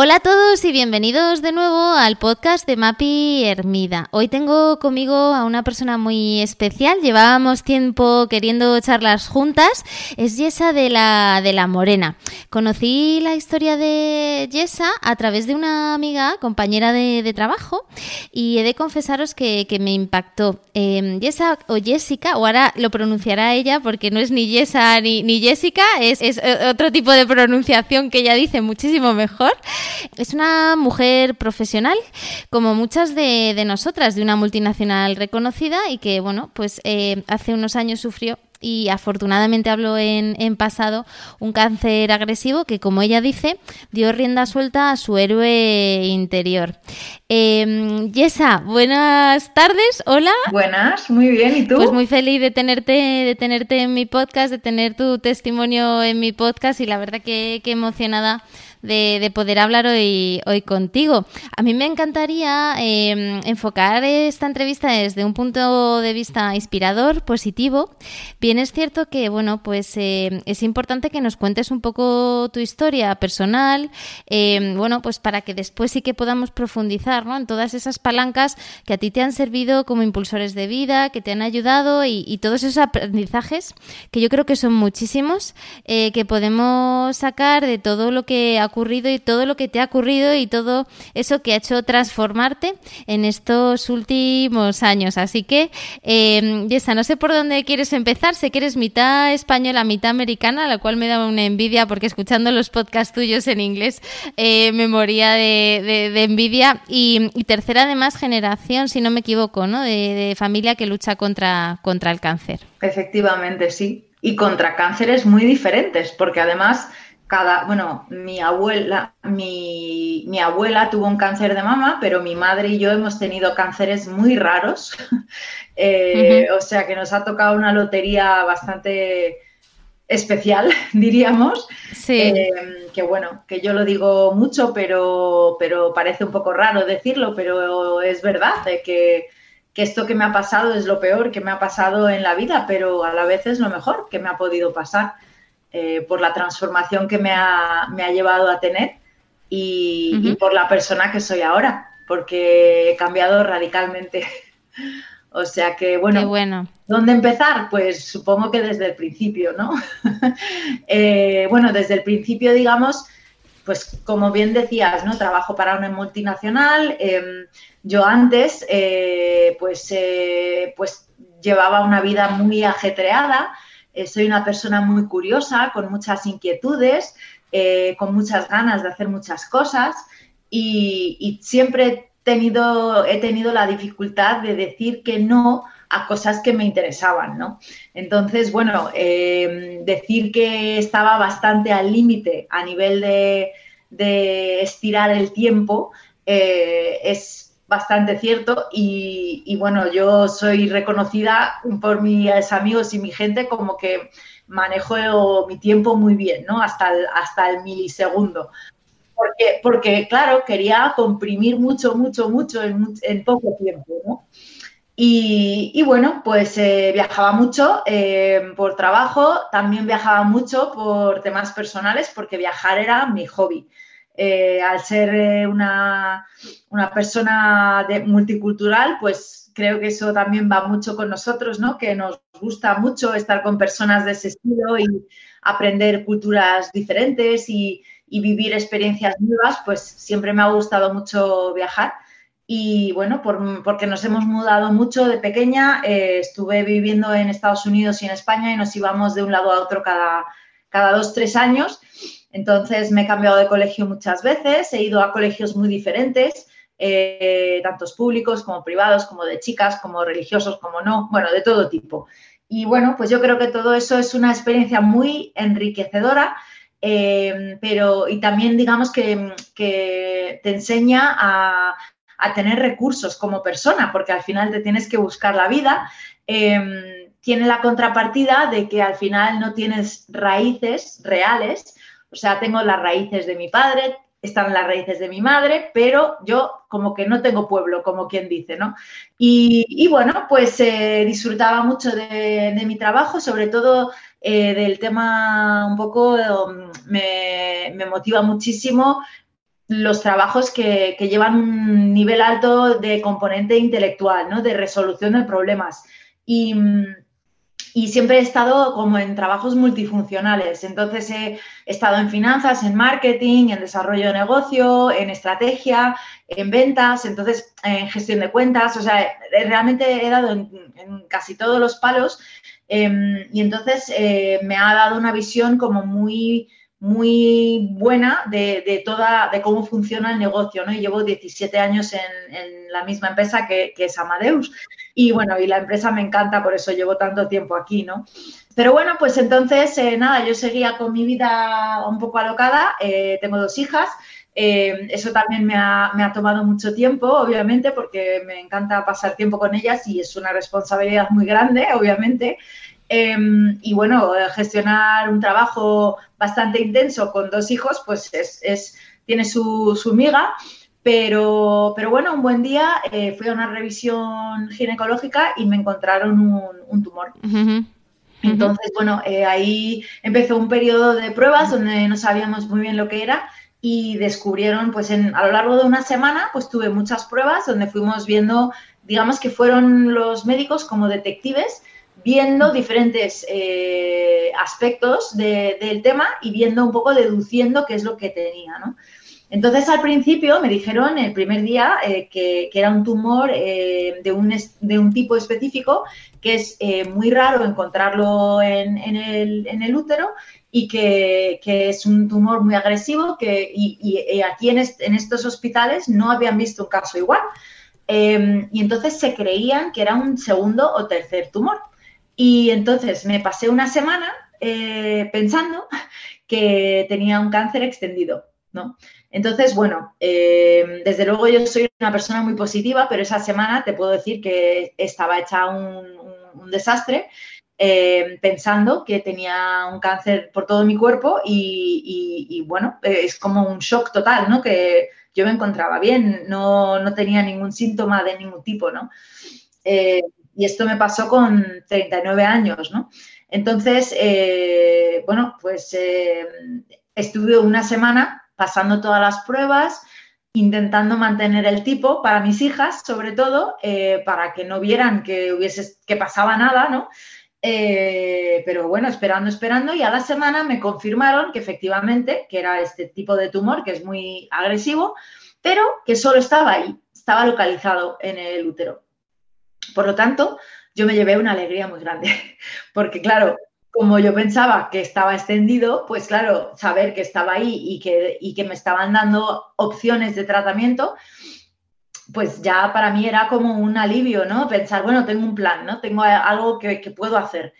Hola a todos y bienvenidos de nuevo al podcast de Mapi Hermida. Hoy tengo conmigo a una persona muy especial. Llevábamos tiempo queriendo charlas juntas. Es Yesa de la, de la Morena. Conocí la historia de Yesa a través de una amiga, compañera de, trabajo, y he de confesaros que, me impactó. Eh, Yesa o Jessica, o ahora lo pronunciará ella porque no es ni Yesa ni, ni Jessica, es, es otro tipo de pronunciación que ella dice muchísimo mejor. Es una mujer profesional, como muchas de, nosotras, de una multinacional reconocida y que, bueno, pues eh, hace unos años sufrió y afortunadamente hablo en, pasado, un cáncer agresivo que, como ella dice, dio rienda suelta a su héroe interior. Eh, Yesa, buenas tardes, hola. Buenas, muy bien, ¿y tú? Pues muy feliz de tenerte, de tenerte en mi podcast, de tener tu testimonio en mi podcast y la verdad que, que emocionada de, poder hablar hoy, hoy contigo. A mí me encantaría em, enfocar esta entrevista desde un punto de vista inspirador, positivo. Bien es cierto que, bueno, pues em, es importante que nos cuentes un poco tu historia personal, em, bueno, pues para que después sí que podamos profundizar ¿no? en todas esas palancas que a ti te han servido como impulsores de vida, que te han ayudado y, todos esos aprendizajes que yo creo que son muchísimos, eh, que podemos sacar de todo lo que ha ocurrido y todo lo que te ha ocurrido y todo eso que ha hecho transformarte en estos últimos años. Así que, eh, Yesa, no sé por dónde quieres empezar. Sé que eres mitad española, mitad americana, la cual me da una envidia porque escuchando los podcasts tuyos en inglés eh, me moría de, envidia. Y, tercera, además, generación, si no me equivoco, ¿no? De, familia que lucha contra, contra el cáncer. Efectivamente, sí. Y contra cánceres muy diferentes, porque además cada, bueno, mi abuela, mi, abuela tuvo un cáncer de mama, pero mi madre y yo hemos tenido cánceres muy raros. Eh, o sea que nos ha tocado una lotería bastante especial, diríamos. Sí. Eh, que bueno, que yo lo digo mucho, pero, pero parece un poco raro decirlo, pero es verdad que, que esto que me ha pasado es lo peor que me ha pasado en la vida, pero a la vez es lo mejor que me ha podido pasar. Eh, por la transformación que me ha, llevado a tener y, por la persona que soy ahora, porque he cambiado radicalmente. o sea que, bueno, bueno, ¿dónde empezar? Pues supongo que desde el principio, ¿no? Eh, bueno, desde el principio, digamos, pues como bien decías, ¿no? Trabajo para una multinacional. Em, yo antes, eh, pues, pues llevaba una vida muy ajetreada. Eh, soy una persona muy curiosa, con muchas inquietudes, eh, con muchas ganas de hacer muchas cosas y, siempre he tenido, he tenido la dificultad de decir que no a cosas que me interesaban, ¿no? Entonces, bueno, em, decir que estaba bastante al límite a nivel de, estirar el tiempo eh, es bastante cierto y, bueno, yo soy reconocida por mis amigos y mi gente como que manejo mi tiempo muy bien, ¿no? Hasta el, hasta el milisegundo. Porque, porque, claro, quería comprimir mucho, mucho, mucho en, poco tiempo. Y, bueno, pues eh, viajaba mucho eh, por trabajo, también viajaba mucho por temas personales, porque viajar era mi hobby. Eh, al ser eh, una, persona multicultural, pues creo que eso también va mucho con nosotros, ¿no? Que nos gusta mucho estar con personas de ese estilo y aprender culturas diferentes y, vivir experiencias nuevas, pues siempre me ha gustado mucho viajar. Y bueno, porque nos hemos mudado mucho de pequeña, eh, estuve viviendo en Estados Unidos y en España y nos íbamos de un lado a otro cada, cada dos, tres años. Entonces me he cambiado de colegio muchas veces, he ido a colegios muy diferentes, eh, tantos públicos como privados, como de chicas, como religiosos, como no, bueno, de todo tipo. Y bueno, pues yo creo que todo eso es una experiencia muy enriquecedora, eh, pero y también digamos que, te enseña a, a tener recursos como persona, porque al final te tienes que buscar la vida. Em, tiene la contrapartida de que al final no tienes raíces reales, o sea, tengo las raíces de mi padre, están las raíces de mi madre, pero yo como que no tengo pueblo, como quien dice, ¿no? Y, bueno, pues eh, disfrutaba mucho de, mi trabajo, sobre todo eh, del tema un poco, um, me, motiva muchísimo los trabajos que, que, llevan un nivel alto de componente intelectual, ¿no? De resolución de problemas. Y mm, y siempre he estado como en trabajos multifuncionales. Entonces he estado en finanzas, en marketing, en desarrollo de negocio, en estrategia, en ventas, entonces en gestión de cuentas. O sea, realmente he dado en, casi todos los palos em, y entonces eh, me ha dado una visión como muy muy buena de, toda, de cómo funciona el negocio, ¿no? Y llevo 17 años en, la misma empresa que, es Amadeus. Y bueno, y la empresa me encanta, por eso llevo tanto tiempo aquí, ¿no? Pero bueno, pues entonces, eh, nada, yo seguía con mi vida un poco alocada, eh, tengo dos hijas, eh, eso también me ha, me ha, tomado mucho tiempo, obviamente, porque me encanta pasar tiempo con ellas y es una responsabilidad muy grande, obviamente. Em, y bueno, gestionar un trabajo bastante intenso con dos hijos, pues es, tiene su, su miga. Pero, pero, bueno, un buen día eh, fui a una revisión ginecológica y me encontraron un, tumor. Entonces, bueno, eh, ahí empezó un periodo de pruebas donde no sabíamos muy bien lo que era y descubrieron, pues en, a lo largo de una semana, pues tuve muchas pruebas donde fuimos viendo, digamos que fueron los médicos como detectives viendo diferentes eh, aspectos del tema y viendo un poco, deduciendo qué es lo que tenía, ¿no? Entonces, al principio me dijeron el primer día eh, que, era un tumor eh, de, un, tipo específico que es muy raro encontrarlo en, el, útero y que, es un tumor muy agresivo que, y, aquí en, en, estos hospitales no habían visto un caso igual. y entonces se creían que era un segundo o tercer tumor. Y entonces me pasé una semana eh, pensando que tenía un cáncer extendido, ¿no? Entonces, bueno, eh, desde luego yo soy una persona muy positiva, pero esa semana te puedo decir que estaba hecha un, desastre, eh, pensando que tenía un cáncer por todo mi cuerpo y, bueno, es como un shock total, ¿no? Que yo me encontraba bien, no, no tenía ningún síntoma de ningún tipo, ¿no? Y esto me pasó con 39 años, ¿no? Entonces, eh, bueno, pues eh, estuve una semana pasando todas las pruebas, intentando mantener el tipo para mis hijas, sobre todo, eh, para que no vieran que hubiese, que pasaba nada, ¿no? pero bueno, esperando, esperando, y a la semana me confirmaron que efectivamente, que era este tipo de tumor, que es muy agresivo, pero que solo estaba ahí, estaba localizado en el útero. Por lo tanto, yo me llevé una alegría muy grande, porque claro, como yo pensaba que estaba extendido, pues claro, saber que estaba ahí y que, que me estaban dando opciones de tratamiento, pues ya para mí era como un alivio, ¿no? Pensar, bueno, tengo un plan, ¿no? Tengo algo que, puedo hacer.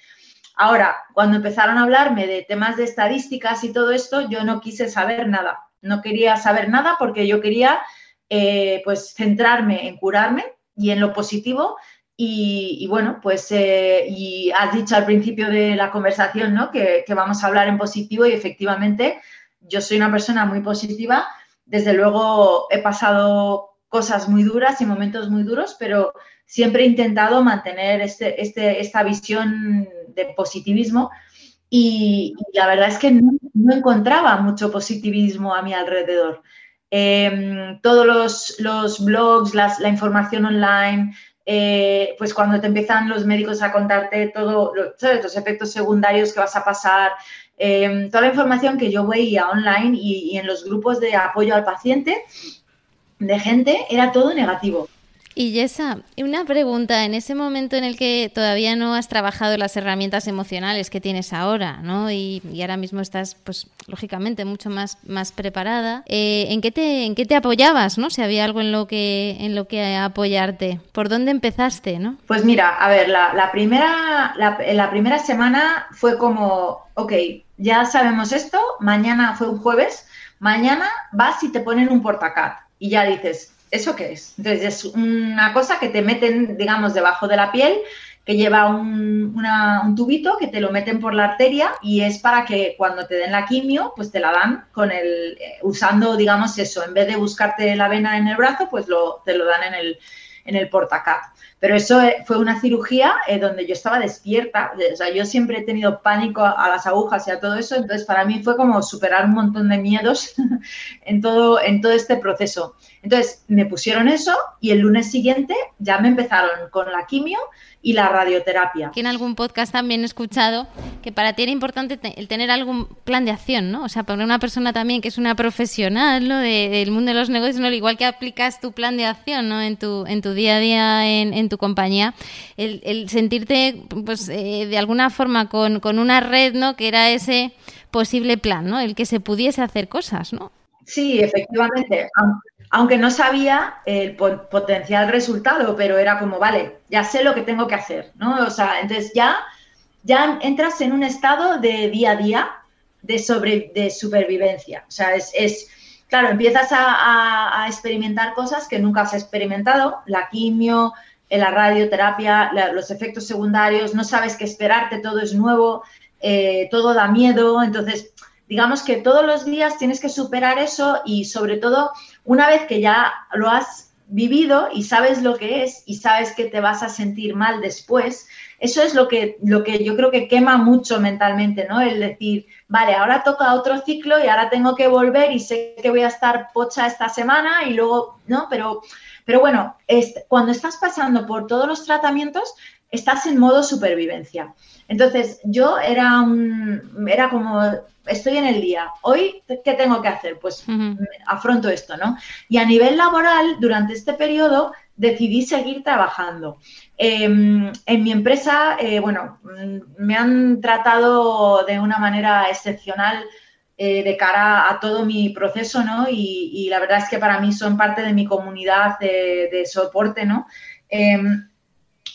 Ahora, cuando empezaron a hablarme de temas de estadísticas y todo esto, yo no quise saber nada. No quería saber nada porque yo quería, eh, pues, centrarme en curarme y en lo positivo y, bueno, pues eh, y has dicho al principio de la conversación ¿no? que, vamos a hablar en positivo y efectivamente yo soy una persona muy positiva. Desde luego he pasado cosas muy duras y momentos muy duros, pero siempre he intentado mantener este, este, esta visión de positivismo y, la verdad es que no, encontraba mucho positivismo a mi alrededor. Em, todos los, los blogs, la información online, eh, pues cuando te empiezan los médicos a contarte todo, los efectos secundarios que vas a pasar, em, toda la información que yo veía online y, en los grupos de apoyo al paciente de gente, era todo negativo. Y Yesa, una pregunta, en ese momento en el que todavía no has trabajado las herramientas emocionales que tienes ahora, ¿no? Y, ahora mismo estás, pues, lógicamente, mucho más, más preparada, eh, ¿en, qué te, ¿en qué te apoyabas, no? Si había algo en lo que, en lo que apoyarte. ¿Por dónde empezaste, no? Pues mira, a ver, la, primera, la, la primera semana fue como, ok, ya sabemos esto, mañana fue un jueves, mañana vas y te ponen un portacat y ya dices, ¿Eso qué es? Entonces es una cosa que te meten, digamos, debajo de la piel, que lleva un, tubito que te lo meten por la arteria y es para que cuando te den la quimio, pues te la dan con el, eh, usando, digamos, eso, en vez de buscarte la vena en el brazo, pues lo, te lo dan en el, en el portacat. Pero eso eh, fue una cirugía eh, donde yo estaba despierta, o sea, yo siempre he tenido pánico a, las agujas y a todo eso, entonces para mí fue como superar un montón de miedos en, todo, en todo este proceso. Entonces me pusieron eso y el lunes siguiente ya me empezaron con la quimio y la radioterapia. Aquí en algún podcast también he escuchado que para ti era importante el tener algún plan de acción, ¿no? O sea, para una persona también que es una profesional, ¿no? del mundo de los negocios, ¿no? Igual que aplicas tu plan de acción, ¿no? En tu, en tu día a día en, tu compañía, el, sentirte, pues, eh, de alguna forma con, con una red, ¿no? Que era ese posible plan, ¿no? El que se pudiese hacer cosas, ¿no? Sí, efectivamente aunque no sabía el potencial resultado, pero era como, vale, ya sé lo que tengo que hacer, ¿no? O sea, entonces ya, ya entras en un estado de día a día de, sobre, de supervivencia. O sea, es, claro, empiezas a, experimentar cosas que nunca has experimentado, la quimio, la radioterapia, los efectos secundarios, no sabes qué esperarte, todo es nuevo, eh, todo da miedo, entonces digamos que todos los días tienes que superar eso y sobre todo una vez que ya lo has vivido y sabes lo que es y sabes que te vas a sentir mal después, eso es lo que, lo que yo creo que quema mucho mentalmente, ¿no? El decir, vale, ahora toca otro ciclo y ahora tengo que volver y sé que voy a estar pocha esta semana y luego, ¿no? Pero, pero bueno, cuando estás pasando por todos los tratamientos, estás en modo supervivencia. Entonces, yo era un, era como, estoy en el día, hoy, ¿qué tengo que hacer? Pues afronto esto, ¿no? Y a nivel laboral, durante este periodo, decidí seguir trabajando. Em, en mi empresa, eh, bueno, mm, me han tratado de una manera excepcional eh, de cara a todo mi proceso, ¿no? Y, la verdad es que para mí son parte de mi comunidad de, de soporte, ¿no?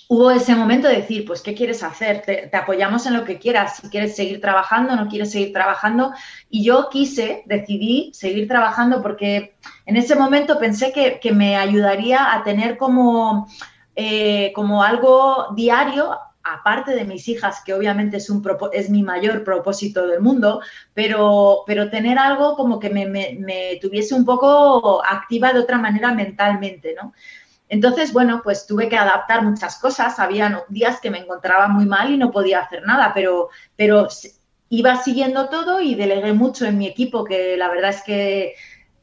Hubo ese momento de decir, pues, ¿qué quieres hacer? Te, apoyamos en lo que quieras, si quieres seguir trabajando, no quieres seguir trabajando. Y yo quise, decidí seguir trabajando porque en ese momento pensé que, me ayudaría a tener como, eh, como algo diario aparte de mis hijas, que obviamente es, un, es mi mayor propósito del mundo, pero, pero tener algo como que me, me, tuviese un poco activa de otra manera mentalmente, ¿no? Entonces, bueno, pues tuve que adaptar muchas cosas. Había días que me encontraba muy mal y no podía hacer nada, pero, pero iba siguiendo todo y delegué mucho en mi equipo, que la verdad es que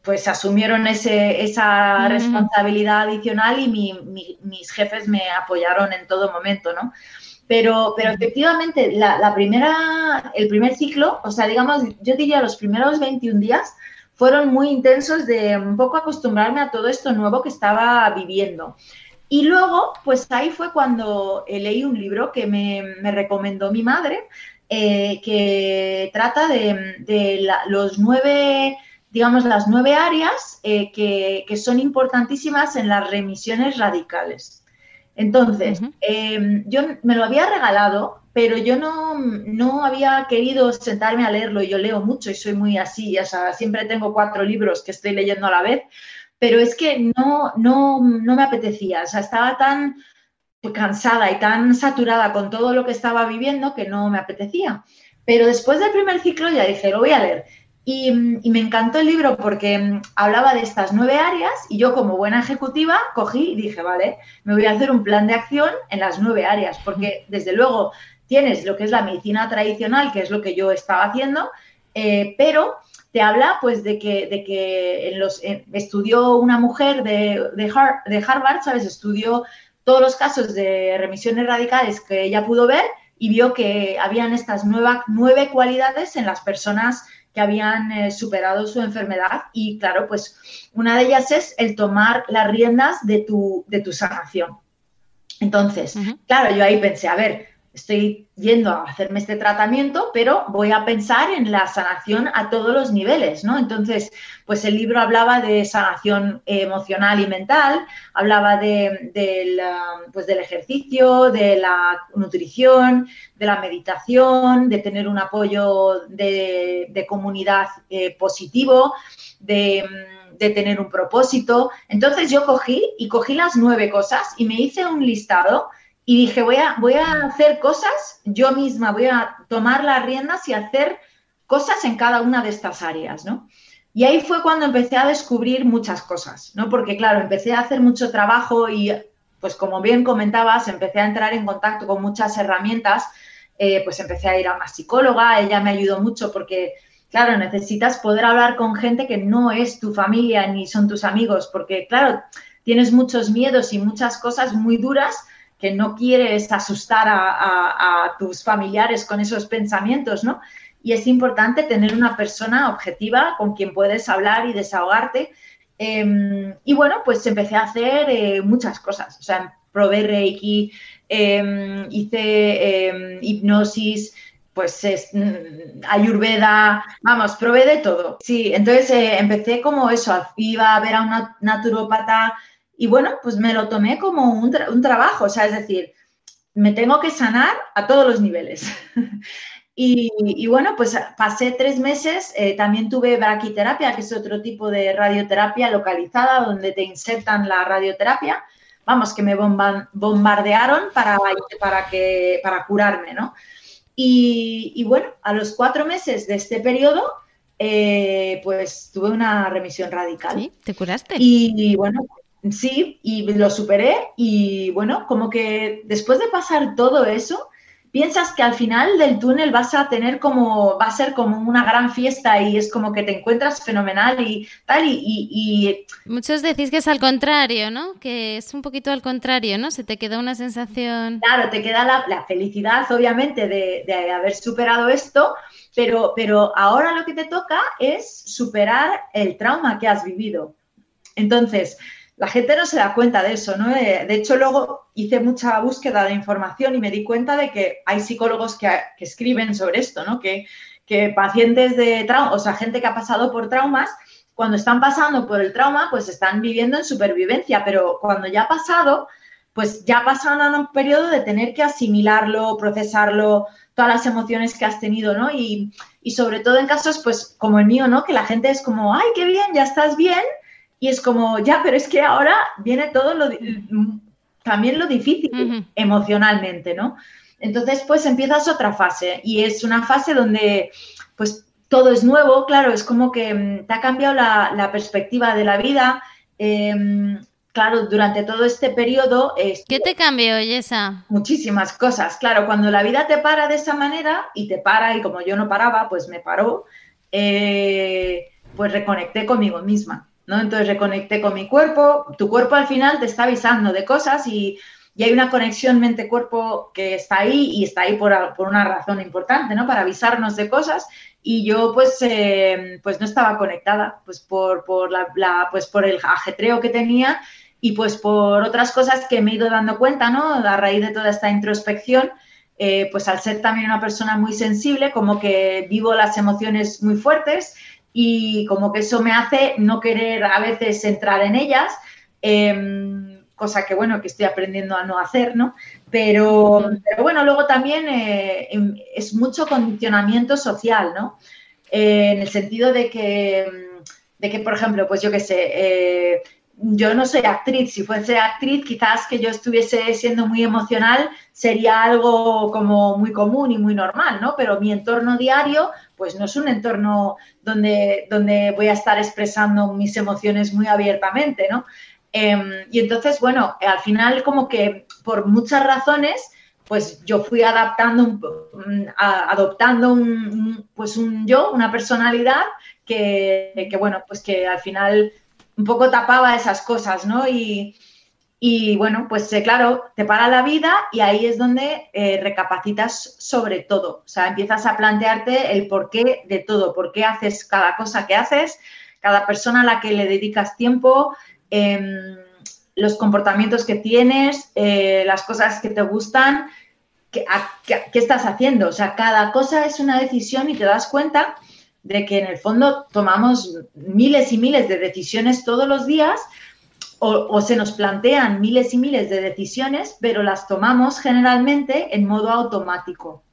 pues asumieron ese, esa responsabilidad adicional y mis jefes me apoyaron en todo momento, ¿no? Pero, pero efectivamente, la, la, primera, el primer ciclo, o sea, digamos, yo diría los primeros 21 días, fueron muy intensos de un poco acostumbrarme a todo esto nuevo que estaba viviendo. Y luego, pues ahí fue cuando leí un libro que me, recomendó mi madre, eh, que trata de, los nueve, digamos, las nueve áreas eh, que, son importantísimas en las remisiones radicales. Entonces, em, yo me lo había regalado pero yo no, no, había querido sentarme a leerlo. Yo leo mucho y soy muy así, o sea, siempre tengo cuatro libros que estoy leyendo a la vez, pero es que no, no, no me apetecía, o sea, estaba tan cansada y tan saturada con todo lo que estaba viviendo que no me apetecía. Pero después del primer ciclo ya dije, lo voy a leer. Y, y, me encantó el libro porque hablaba de estas nueve áreas y yo como buena ejecutiva cogí y dije, vale, me voy a hacer un plan de acción en las nueve áreas, porque desde luego tienes lo que es la medicina tradicional, que es lo que yo estaba haciendo, eh, pero te habla pues de que, de que en los, estudió una mujer de, de, Harvard, ¿sabes? Estudió todos los casos de remisiones radicales que ella pudo ver y vio que habían estas nueve cualidades en las personas que habían eh, superado su enfermedad y claro, pues una de ellas es el tomar las riendas de tu, de tu sanación. Entonces, claro, yo ahí pensé, a ver, estoy yendo a hacerme este tratamiento, pero voy a pensar en la sanación a todos los niveles, ¿no? Entonces, pues el libro hablaba de sanación emocional y mental, hablaba de, del, pues del ejercicio, de la nutrición, de la meditación, de tener un apoyo de, comunidad eh, positivo, de de tener un propósito. Entonces yo cogí y cogí las nueve cosas y me hice un listado y dije, voy a, voy a hacer cosas yo misma, voy a tomar las riendas y hacer cosas en cada una de estas áreas, ¿no? Y ahí fue cuando empecé a descubrir muchas cosas, ¿no? Porque claro, empecé a hacer mucho trabajo y, pues como bien comentabas, empecé a entrar en contacto con muchas herramientas, eh, pues empecé a ir a una psicóloga, ella me ayudó mucho porque, claro, necesitas poder hablar con gente que no es tu familia ni son tus amigos, porque, claro, tienes muchos miedos y muchas cosas muy duras que no quieres asustar a, tus familiares con esos pensamientos, ¿no? y es importante tener una persona objetiva con quien puedes hablar y desahogarte. Em, y bueno, pues empecé a hacer eh, muchas cosas, o sea, probé Reiki, em, hice em, hipnosis, pues mm, ayurveda, vamos, probé de todo. Sí, entonces eh, empecé como eso, iba a ver a una naturópata y bueno, pues me lo tomé como un, un trabajo, o sea, es decir, me tengo que sanar a todos los niveles. Y, bueno, pues pasé tres meses, eh, también tuve braquiterapia, que es otro tipo de radioterapia localizada, donde te insertan la radioterapia. Vamos, que me bombardearon para, para, que, para curarme, ¿no? Y, bueno, a los cuatro meses de este periodo, eh, pues tuve una remisión radical. ¿Sí? ¿Te curaste? Y, bueno, sí, y lo superé. Y bueno, como que después de pasar todo eso, piensas que al final del túnel vas a tener como, va a ser como una gran fiesta y es como que te encuentras fenomenal y tal, y... Muchos decís que es al contrario, ¿no? Que es un poquito al contrario, ¿no? Se te queda una sensación... Claro, te queda la, felicidad, obviamente, de, de, haber superado esto, pero, pero ahora lo que te toca es superar el trauma que has vivido. Entonces, la gente no se da cuenta de eso, ¿no? Eh, de hecho, luego hice mucha búsqueda de información y me di cuenta de que hay psicólogos que, escriben sobre esto, ¿no? Que, pacientes de trauma, o sea, gente que ha pasado por traumas, cuando están pasando por el trauma, pues están viviendo en supervivencia, pero cuando ya ha pasado, pues ya pasan a un periodo de tener que asimilarlo, procesarlo, todas las emociones que has tenido, ¿no? Y, y sobre todo en casos, pues como el mío, ¿no? Que la gente es como, ay, qué bien, ya estás bien, y es como, ya, pero es que ahora viene todo lo, también lo difícil emocionalmente, ¿no? Entonces, pues empiezas otra fase y es una fase donde, pues, todo es nuevo, claro, es como que mm, te ha cambiado la, perspectiva de la vida. Em, claro, durante todo este periodo... ¿Qué te cambió, Yesa? Muchísimas cosas. Claro, cuando la vida te para de esa manera y te para y como yo no paraba, pues me paró, eh, pues reconecté conmigo misma. Entonces reconecté con mi cuerpo, tu cuerpo al final te está avisando de cosas y, hay una conexión mente-cuerpo que está ahí y está ahí por, una razón importante, ¿no? Para avisarnos de cosas y yo pues, eh, pues no estaba conectada, pues por, la, pues por el ajetreo que tenía y pues por otras cosas que me he ido dando cuenta, ¿no? A raíz de toda esta introspección, eh, pues al ser también una persona muy sensible, como que vivo las emociones muy fuertes, y como que eso me hace no querer a veces entrar en ellas, em, cosa que bueno, que estoy aprendiendo a no hacer, ¿no? Pero, bueno, luego también eh, em, es mucho condicionamiento social, ¿no? Eh, en el sentido de que, de que, por ejemplo, pues yo qué sé, eh, yo no soy actriz, si fuese actriz quizás que yo estuviese siendo muy emocional sería algo como muy común y muy normal, ¿no? Pero mi entorno diario pues no es un entorno donde, donde voy a estar expresando mis emociones muy abiertamente, ¿no? Em, y entonces, bueno, al final como que por muchas razones, pues yo fui adaptando, adoptando un, pues un yo, una personalidad que, que, bueno, pues que al final un poco tapaba esas cosas, ¿no? Y, y bueno, pues eh, claro, te para la vida y ahí es donde eh, recapacitas sobre todo. O sea, empiezas a plantearte el porqué de todo, por qué haces cada cosa que haces, cada persona a la que le dedicas tiempo, em, los comportamientos que tienes, eh, las cosas que te gustan, qué, estás haciendo. O sea, cada cosa es una decisión y te das cuenta de que en el fondo tomamos miles y miles de decisiones todos los días o, se nos plantean miles y miles de decisiones, pero las tomamos generalmente en modo automático.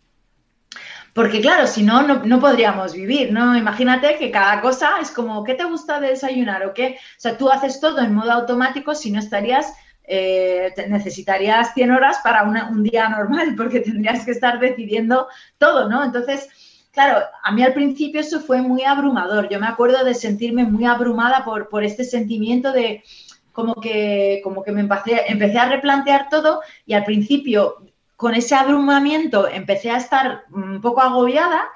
Porque claro, si no, no, podríamos vivir, ¿no? Imagínate que cada cosa es como, ¿qué te gusta de desayunar o qué? O sea, tú haces todo en modo automático, si no estarías, eh, necesitarías 100 horas para un día normal, porque tendrías que estar decidiendo todo, ¿no? Entonces, claro, a mí al principio eso fue muy abrumador. Yo me acuerdo de sentirme muy abrumada por, por este sentimiento de como que, como que me empecé, empecé a replantear todo y al principio con ese abrumamiento empecé a estar un poco agobiada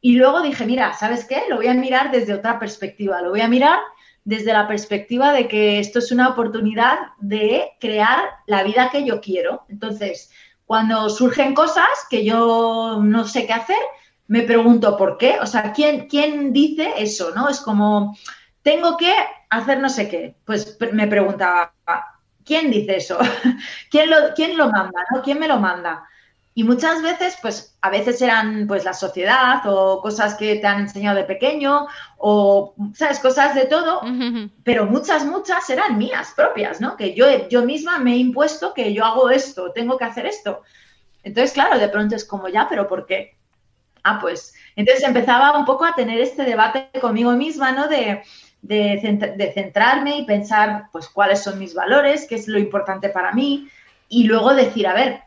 y luego dije, mira, ¿sabes qué? Lo voy a mirar desde otra perspectiva, lo voy a mirar desde la perspectiva de que esto es una oportunidad de crear la vida que yo quiero. Entonces, cuando surgen cosas que yo no sé qué hacer, me pregunto por qué. O sea, ¿quién, quién dice eso? ¿No? Es como, tengo que hacer no sé qué. Pues me preguntaba, ¿quién dice eso? ¿Quién lo, quién lo manda? ¿no? ¿Quién me lo manda? Y muchas veces, pues a veces eran pues la sociedad o cosas que te han enseñado de pequeño o, ¿sabes? Cosas de todo, pero muchas, muchas eran mías propias, ¿no? Que yo, yo misma me he impuesto que yo hago esto, tengo que hacer esto. Entonces, claro, de pronto es como ya, pero ¿por qué? Ah, pues, entonces empezaba un poco a tener este debate conmigo misma, ¿no? De, de, centrarme y pensar, pues, cuáles son mis valores, qué es lo importante para mí, y luego decir, a ver,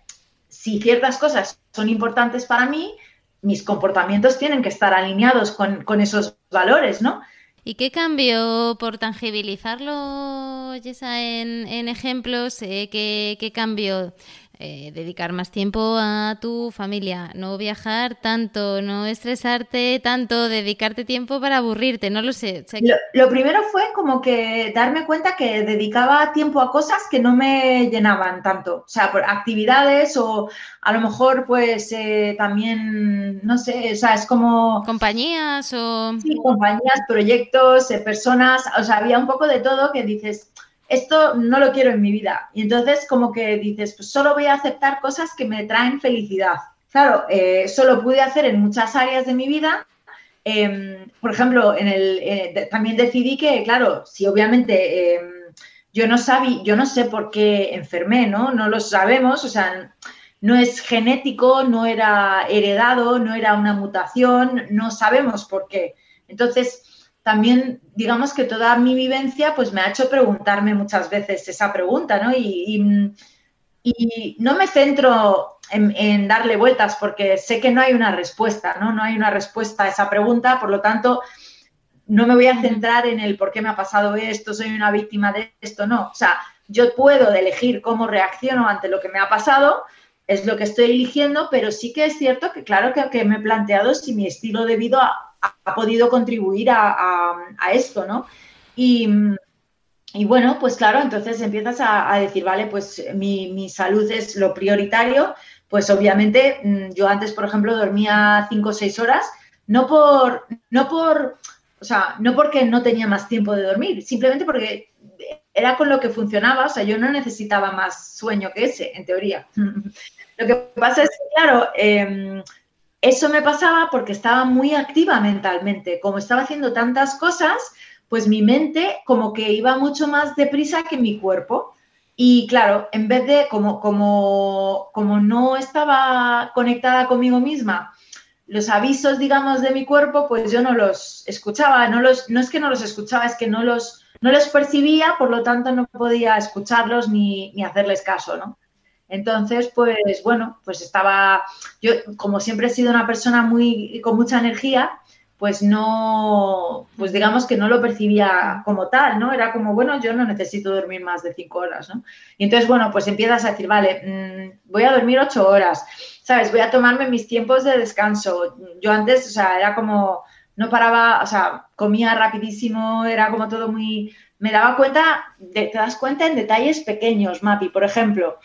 si ciertas cosas son importantes para mí, mis comportamientos tienen que estar alineados con, esos valores, ¿no? ¿Y qué cambio, por tangibilizarlo, Yesa, en, en ejemplos, eh, qué, qué cambio eh, dedicar más tiempo a tu familia, no viajar tanto, no estresarte tanto, dedicarte tiempo para aburrirte, no lo sé. lo, primero fue como que darme cuenta que dedicaba tiempo a cosas que no me llenaban tanto, o sea, por actividades o a lo mejor pues eh, también, no sé, o sea, es como... Compañías o... Sí, compañías, proyectos, eh, personas, o sea, había un poco de todo que dices esto no lo quiero en mi vida. Y entonces como que dices, pues solo voy a aceptar cosas que me traen felicidad. Claro, eh, eso lo pude hacer en muchas áreas de mi vida. Em, por ejemplo, en el, eh, también decidí que, claro, si obviamente em, yo no sabía, yo no sé por qué enfermé, ¿no? No lo sabemos, o sea, no es genético, no era heredado, no era una mutación, no sabemos por qué. Entonces, también, digamos que toda mi vivencia, pues me ha hecho preguntarme muchas veces esa pregunta, ¿no? Y, no me centro en, darle vueltas porque sé que no hay una respuesta, ¿no? No hay una respuesta a esa pregunta, por lo tanto, no me voy a centrar en el por qué me ha pasado esto, soy una víctima de esto, no. O sea, yo puedo elegir cómo reacciono ante lo que me ha pasado, es lo que estoy eligiendo, pero sí que es cierto que, claro, que, que me he planteado si mi estilo de vida ha podido contribuir a, esto, ¿no? Y, bueno, pues claro, entonces empiezas a, decir, vale, pues mi, salud es lo prioritario, pues obviamente mm, yo antes, por ejemplo, dormía cinco o seis horas, no por, no por, o sea, no porque no tenía más tiempo de dormir, simplemente porque era con lo que funcionaba, o sea, yo no necesitaba más sueño que ese, en teoría. lo que pasa es que, claro, eh, eso me pasaba porque estaba muy activa mentalmente. Como estaba haciendo tantas cosas, pues mi mente como que iba mucho más deprisa que mi cuerpo. Y claro, en vez de, como, como, como no estaba conectada conmigo misma, los avisos, digamos, de mi cuerpo, pues yo no los escuchaba, no, los, no es que no los escuchaba, es que no los, no los percibía, por lo tanto no podía escucharlos ni, ni hacerles caso, ¿no? Entonces, pues bueno, pues estaba, yo como siempre he sido una persona muy con mucha energía, pues no, pues digamos que no lo percibía como tal, ¿no? Era como, bueno, yo no necesito dormir más de cinco horas, ¿no? Y entonces, bueno, pues empiezas a decir, vale, mm, voy a dormir ocho horas, ¿sabes? Voy a tomarme mis tiempos de descanso. Yo antes, o sea, era como, no paraba, o sea, comía rapidísimo, era como todo muy, me daba cuenta, te das cuenta en detalles pequeños, Mapi, por ejemplo,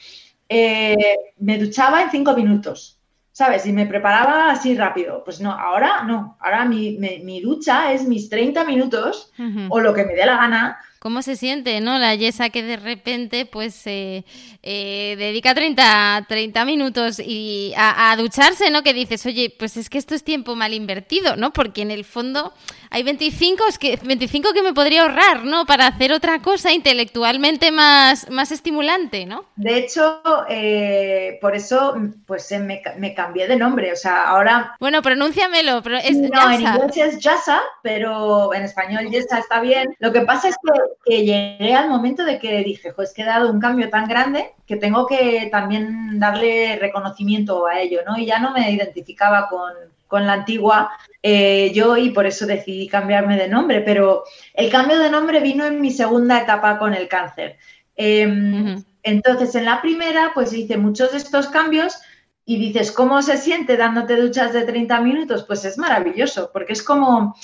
eh, me duchaba en cinco minutos, ¿sabes? Y me preparaba así rápido. Pues no, ahora no. Ahora mi, ducha es mis 30 minutos o lo que me dé la gana. Cómo se siente, ¿no? La Yesa que de repente pues eh, eh, dedica 30, 30 minutos y a, ducharse, ¿no? Que dices, oye, pues es que esto es tiempo mal invertido, ¿no? Porque en el fondo hay 25, es que, 25 que me podría ahorrar, ¿no? Para hacer otra cosa intelectualmente más, más estimulante, ¿no? De hecho, eh, por eso pues me, me, cambié de nombre, o sea, ahora... Bueno, pronúnciamelo, pero es No, en inglés es Yasa, pero en español Yesa está bien. Lo que pasa es que, llegué al momento de que dije, pues que he dado un cambio tan grande que tengo que también darle reconocimiento a ello, ¿no? Y ya no me identificaba con, con la antigua eh, yo y por eso decidí cambiarme de nombre, pero el cambio de nombre vino en mi segunda etapa con el cáncer. Em, entonces, en la primera, pues hice muchos de estos cambios y dices, ¿cómo se siente dándote duchas de 30 minutos? Pues es maravilloso, porque es como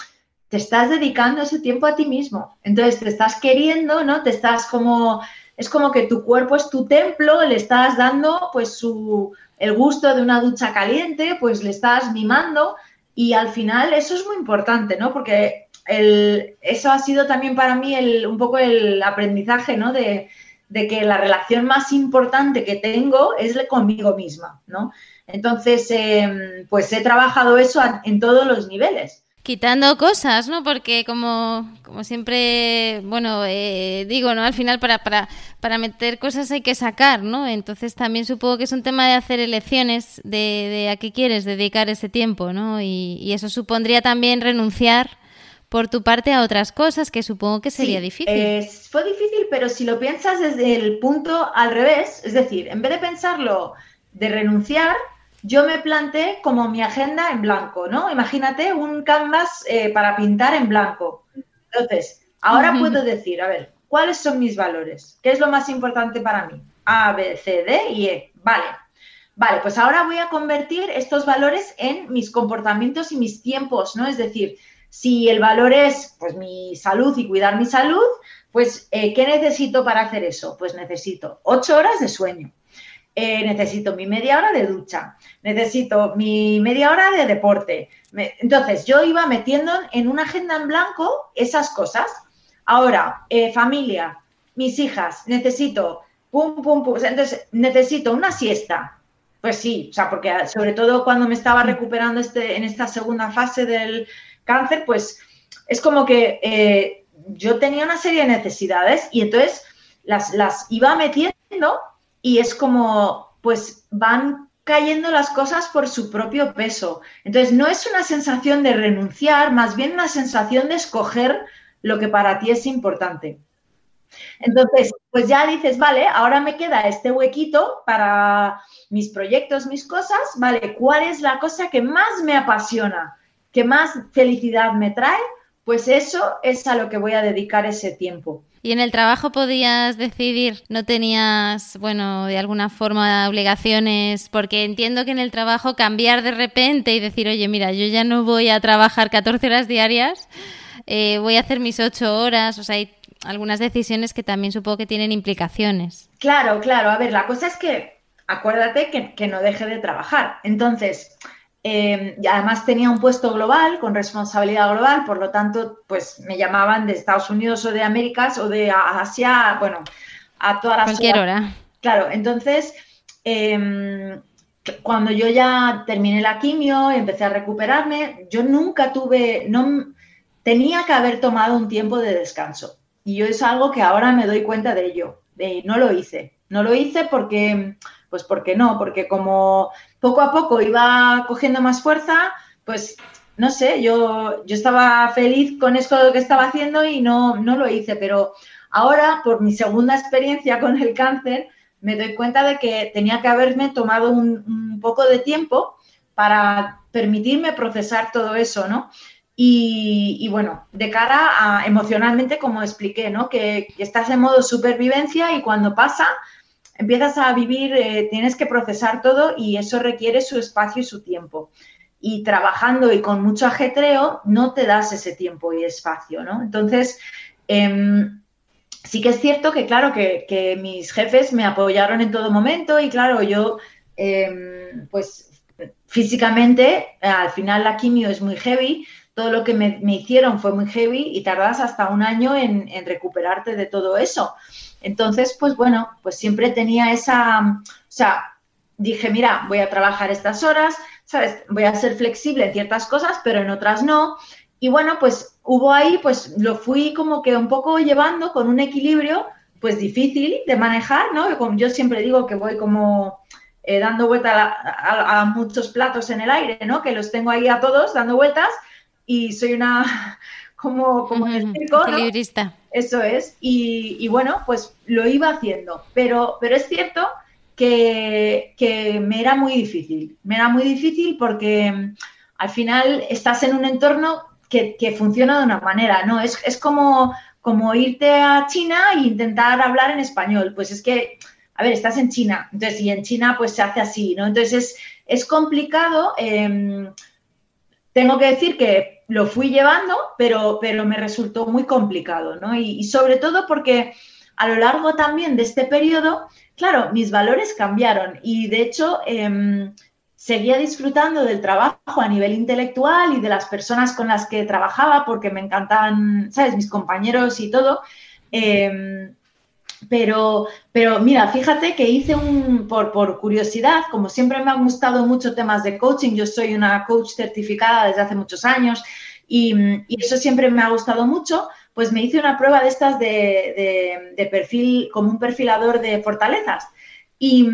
te estás dedicando ese tiempo a ti mismo. Entonces, te estás queriendo, ¿no? Te estás como, es como que tu cuerpo es tu templo, le estás dando pues su, el gusto de una ducha caliente, pues le estás mimando y al final eso es muy importante, ¿no? Porque el, eso ha sido también para mí el, un poco el aprendizaje, ¿no? De, de, que la relación más importante que tengo es conmigo misma, ¿no? Entonces, em, pues he trabajado eso en todos los niveles quitando cosas, ¿no? Porque como, como siempre, bueno, eh, digo, ¿no? Al final para, para, para meter cosas hay que sacar, ¿no? Entonces también supongo que es un tema de hacer elecciones de, de a qué quieres dedicar ese tiempo, ¿no? Y, y, eso supondría también renunciar por tu parte a otras cosas que supongo que sería difícil. fue difícil, pero si lo piensas desde el punto al revés, es decir, en vez de pensarlo de renunciar, yo me planteé como mi agenda en blanco, ¿no? Imagínate un canvas eh, para pintar en blanco. Entonces, ahora puedo decir, a ver, ¿cuáles son mis valores? ¿Qué es lo más importante para mí? A, B, C, D y E. Vale. Vale, pues ahora voy a convertir estos valores en mis comportamientos y mis tiempos, ¿no? Es decir, si el valor es pues mi salud y cuidar mi salud, pues eh, ¿qué necesito para hacer eso? Pues necesito ocho horas de sueño. Eh, necesito mi media hora de ducha, necesito mi media hora de deporte. entonces, yo iba metiendo en una agenda en blanco esas cosas. Ahora, eh, familia, mis hijas, necesito, pum, pum, pum, entonces necesito una siesta. Pues sí, o sea, porque sobre todo cuando me estaba recuperando este, en esta segunda fase del cáncer, pues es como que eh, yo tenía una serie de necesidades y entonces las, las iba metiendo y es como, pues van cayendo las cosas por su propio peso. Entonces, no es una sensación de renunciar, más bien una sensación de escoger lo que para ti es importante. Entonces, pues ya dices, vale, ahora me queda este huequito para mis proyectos, mis cosas, vale, ¿cuál es la cosa que más me apasiona, que más felicidad me trae? Pues eso es a lo que voy a dedicar ese tiempo. ¿Y en el trabajo podías decidir? ¿No tenías, bueno, de alguna forma obligaciones? Porque entiendo que en el trabajo cambiar de repente y decir, oye, mira, yo ya no voy a trabajar 14 horas diarias, eh, voy a hacer mis 8 horas, o sea, hay algunas decisiones que también supongo que tienen implicaciones. Claro, claro. A ver, la cosa es que acuérdate que, que no deje de trabajar. Entonces, eh, y además tenía un puesto global, con responsabilidad global, por lo tanto, pues me llamaban de Estados Unidos o de Américas o de Asia, bueno, a todas las Cualquier hora. Claro, entonces, em, cuando yo ya terminé la quimio y empecé a recuperarme, yo nunca tuve, no, tenía que haber tomado un tiempo de descanso. Y yo es algo que ahora me doy cuenta de ello. De, no lo hice. No lo hice porque, pues porque no, porque como poco a poco iba cogiendo más fuerza, pues no sé, yo, yo estaba feliz con esto que estaba haciendo y no, no lo hice, pero ahora, por mi segunda experiencia con el cáncer, me doy cuenta de que tenía que haberme tomado un, poco de tiempo para permitirme procesar todo eso, ¿no? Y, bueno, de cara a emocionalmente, como expliqué, ¿no? Que, estás en modo supervivencia y cuando pasa, empiezas a vivir, eh, tienes que procesar todo y eso requiere su espacio y su tiempo. Y trabajando y con mucho ajetreo, no te das ese tiempo y espacio, ¿no? Entonces, em, sí que es cierto que, claro, que, mis jefes me apoyaron en todo momento y, claro, yo, em, pues físicamente, al final la quimio es muy heavy, todo lo que me, hicieron fue muy heavy y tardas hasta un año en, recuperarte de todo eso. Entonces, pues bueno, pues siempre tenía esa, o sea, dije, mira, voy a trabajar estas horas, ¿sabes? Voy a ser flexible en ciertas cosas, pero en otras no. Y bueno, pues hubo ahí, pues lo fui como que un poco llevando con un equilibrio, pues difícil de manejar, ¿no? Yo siempre digo que voy como eh, dando vuelta a, muchos platos en el aire, ¿no? Que los tengo ahí a todos dando vueltas y soy una como, como el circo, Eso es. Y, bueno, pues lo iba haciendo. Pero, pero es cierto que, me era muy difícil. Me era muy difícil porque mm, al final estás en un entorno que, funciona de una manera, ¿no? Es, es como, como irte a China e intentar hablar en español. Pues es que a ver, estás en China, entonces, y en China pues se hace así, ¿no? Entonces es, complicado. Em, tengo que decir que lo fui llevando, pero, pero me resultó muy complicado, ¿no? Y, sobre todo porque a lo largo también de este periodo, claro, mis valores cambiaron y de hecho em, seguía disfrutando del trabajo a nivel intelectual y de las personas con las que trabajaba porque me encantan, ¿sabes? Mis compañeros y todo. Em, pero, pero mira, fíjate que hice un, por, por, curiosidad, como siempre me han gustado mucho temas de coaching, yo soy una coach certificada desde hace muchos años y, eso siempre me ha gustado mucho, pues me hice una prueba de estas de, de, perfil, como un perfilador de fortalezas. Y,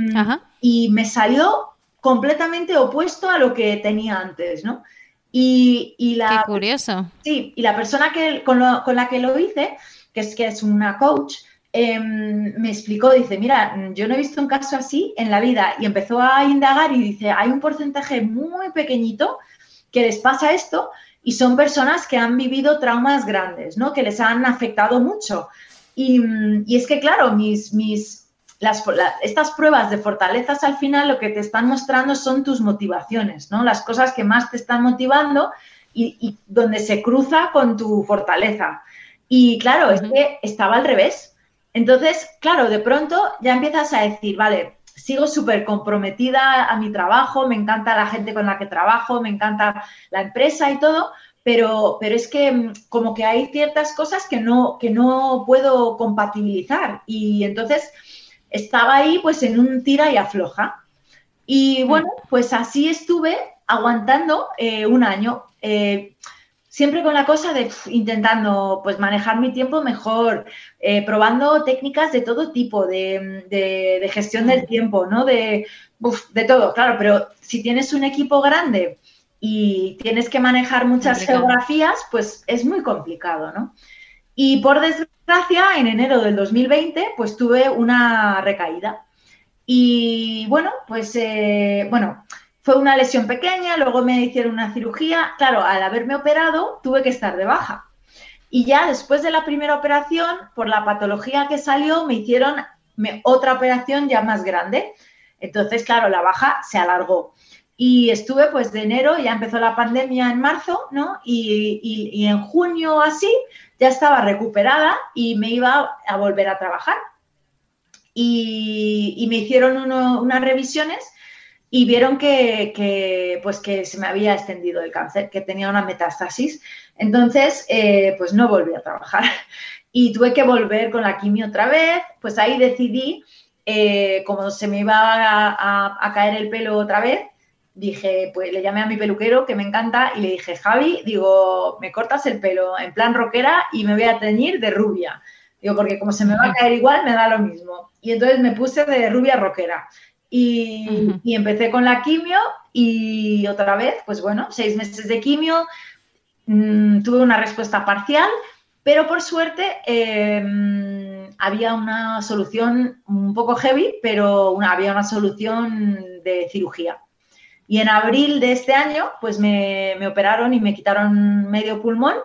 y, me salió completamente opuesto a lo que tenía antes, ¿no? Y, y la, Qué curioso. Sí, y la persona que, con, con la que lo hice, que es que es una coach, Em, me explicó, dice, mira, yo no he visto un caso así en la vida y empezó a indagar y dice, hay un porcentaje muy pequeñito que les pasa esto y son personas que han vivido traumas grandes, ¿no? Que les han afectado mucho. Y, es que, claro, mis, mis, las, estas pruebas de fortalezas al final lo que te están mostrando son tus motivaciones, ¿no? Las cosas que más te están motivando y, y donde se cruza con tu fortaleza. Y claro, es que estaba al revés. Entonces, claro, de pronto ya empiezas a decir, vale, sigo súper comprometida a mi trabajo, me encanta la gente con la que trabajo, me encanta la empresa y todo, pero, pero es que mm, como que hay ciertas cosas que no, que no puedo compatibilizar. Y entonces estaba ahí pues en un tira y afloja. Y bueno, pues así estuve aguantando eh, un año. Eh, siempre con la cosa de intentando pues manejar mi tiempo mejor, eh, probando técnicas de todo tipo, de, gestión del tiempo, ¿no? De, de todo, claro, pero si tienes un equipo grande y tienes que manejar muchas geografías, pues es muy complicado, ¿no? Y por desgracia, en enero del 2020, pues tuve una recaída. Y bueno, pues eh, bueno, fue una lesión pequeña, luego me hicieron una cirugía. Claro, al haberme operado tuve que estar de baja. Y ya después de la primera operación, por la patología que salió, me hicieron otra operación ya más grande. Entonces, claro, la baja se alargó. Y estuve pues de enero, ya empezó la pandemia en marzo, ¿no? Y, en junio así ya estaba recuperada y me iba a volver a trabajar. Y, me hicieron unas revisiones y vieron que, pues que se me había extendido el cáncer, que tenía una metástasis. Entonces, eh, pues no volví a trabajar y tuve que volver con la quimio otra vez. Pues ahí decidí, eh, como se me iba a, caer el pelo otra vez, dije, pues le llamé a mi peluquero que me encanta y le dije, Javi, digo, me cortas el pelo en plan rockera y me voy a teñir de rubia. Digo, porque como se me va a caer igual, me da lo mismo. Y entonces me puse de rubia rockera. Y, empecé con la quimio y otra vez, pues bueno, seis meses de quimio, mm, tuve una respuesta parcial, pero por suerte em, había una solución un poco heavy, pero había una solución de cirugía. Y en abril de este año, pues me, operaron y me quitaron medio pulmón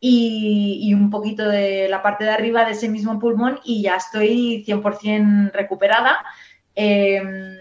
y, y, un poquito de la parte de arriba de ese mismo pulmón y ya estoy 100% recuperada. Em,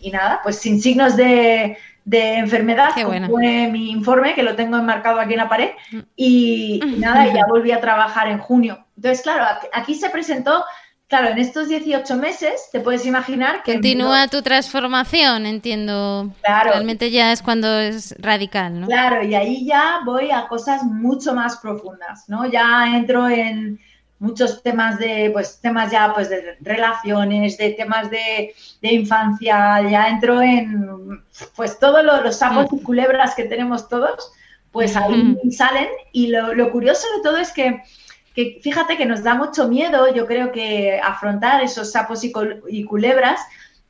y nada, pues sin signos de, enfermedad, fue mi informe, que lo tengo enmarcado aquí en la pared, y, nada, ya volví a trabajar en junio. Entonces, claro, aquí se presentó claro, en estos 18 meses te puedes imaginar que... Continúa tu transformación, entiendo. Claro. Realmente ya es cuando es radical, ¿no? Claro, y ahí ya voy a cosas mucho más profundas, ¿no? Ya entro en muchos temas de, pues, temas ya, pues, de relaciones, de temas de, infancia, ya entro en, pues, todos los, sapos y culebras que tenemos todos, pues ahí salen. Y lo, lo curioso de todo es que que fíjate que nos da mucho miedo, yo creo que afrontar esos sapos y, culebras,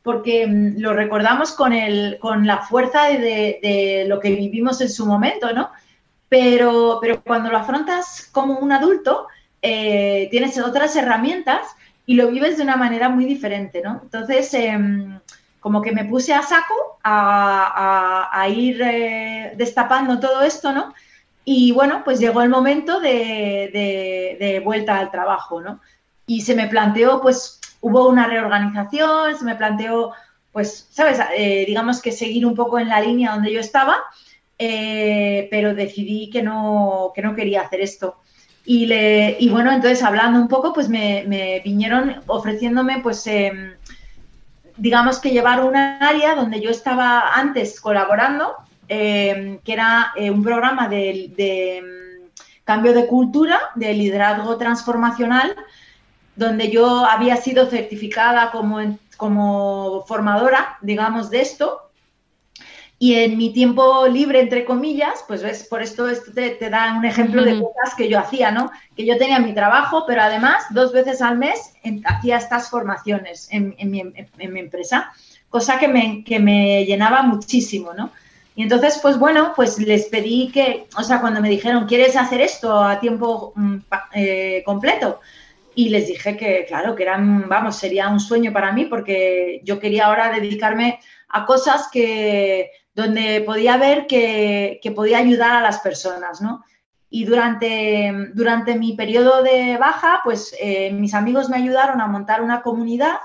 porque mm, lo recordamos con, el, con la fuerza de, lo que vivimos en su momento, ¿no? Pero, pero cuando lo afrontas como un adulto, eh, tienes otras herramientas y lo vives de una manera muy diferente, ¿no? Entonces, em, como que me puse a saco a, ir eh, destapando todo esto, ¿no? Y bueno, pues llegó el momento de, vuelta al trabajo, ¿no? Y se me planteó, pues hubo una reorganización, se me planteó, pues, ¿sabes? Eh, digamos que seguir un poco en la línea donde yo estaba, pero decidí que no, que no quería hacer esto. Y, le, y bueno, entonces hablando un poco, pues me, vinieron ofreciéndome, pues, em, digamos que llevar una área donde yo estaba antes colaborando Em, que era eh, un programa de, em, cambio de cultura, de liderazgo transformacional, donde yo había sido certificada como, como formadora, digamos, de esto. Y en mi tiempo libre, entre comillas, pues ves, por esto, esto te, da un ejemplo de cosas que yo hacía, ¿no? Que yo tenía mi trabajo, pero además dos veces al mes hacía estas formaciones en, mi, en, mi, empresa, cosa que me, que me llenaba muchísimo, ¿no? Y entonces, pues bueno, pues les pedí que, o sea, cuando me dijeron, ¿quieres hacer esto a tiempo mm, eh, completo? Y les dije que, claro, que eran, vamos, sería un sueño para mí porque yo quería ahora dedicarme a cosas que, donde podía ver que, podía ayudar a las personas, ¿no? Y durante, durante mi periodo de baja, pues eh, mis amigos me ayudaron a montar una comunidad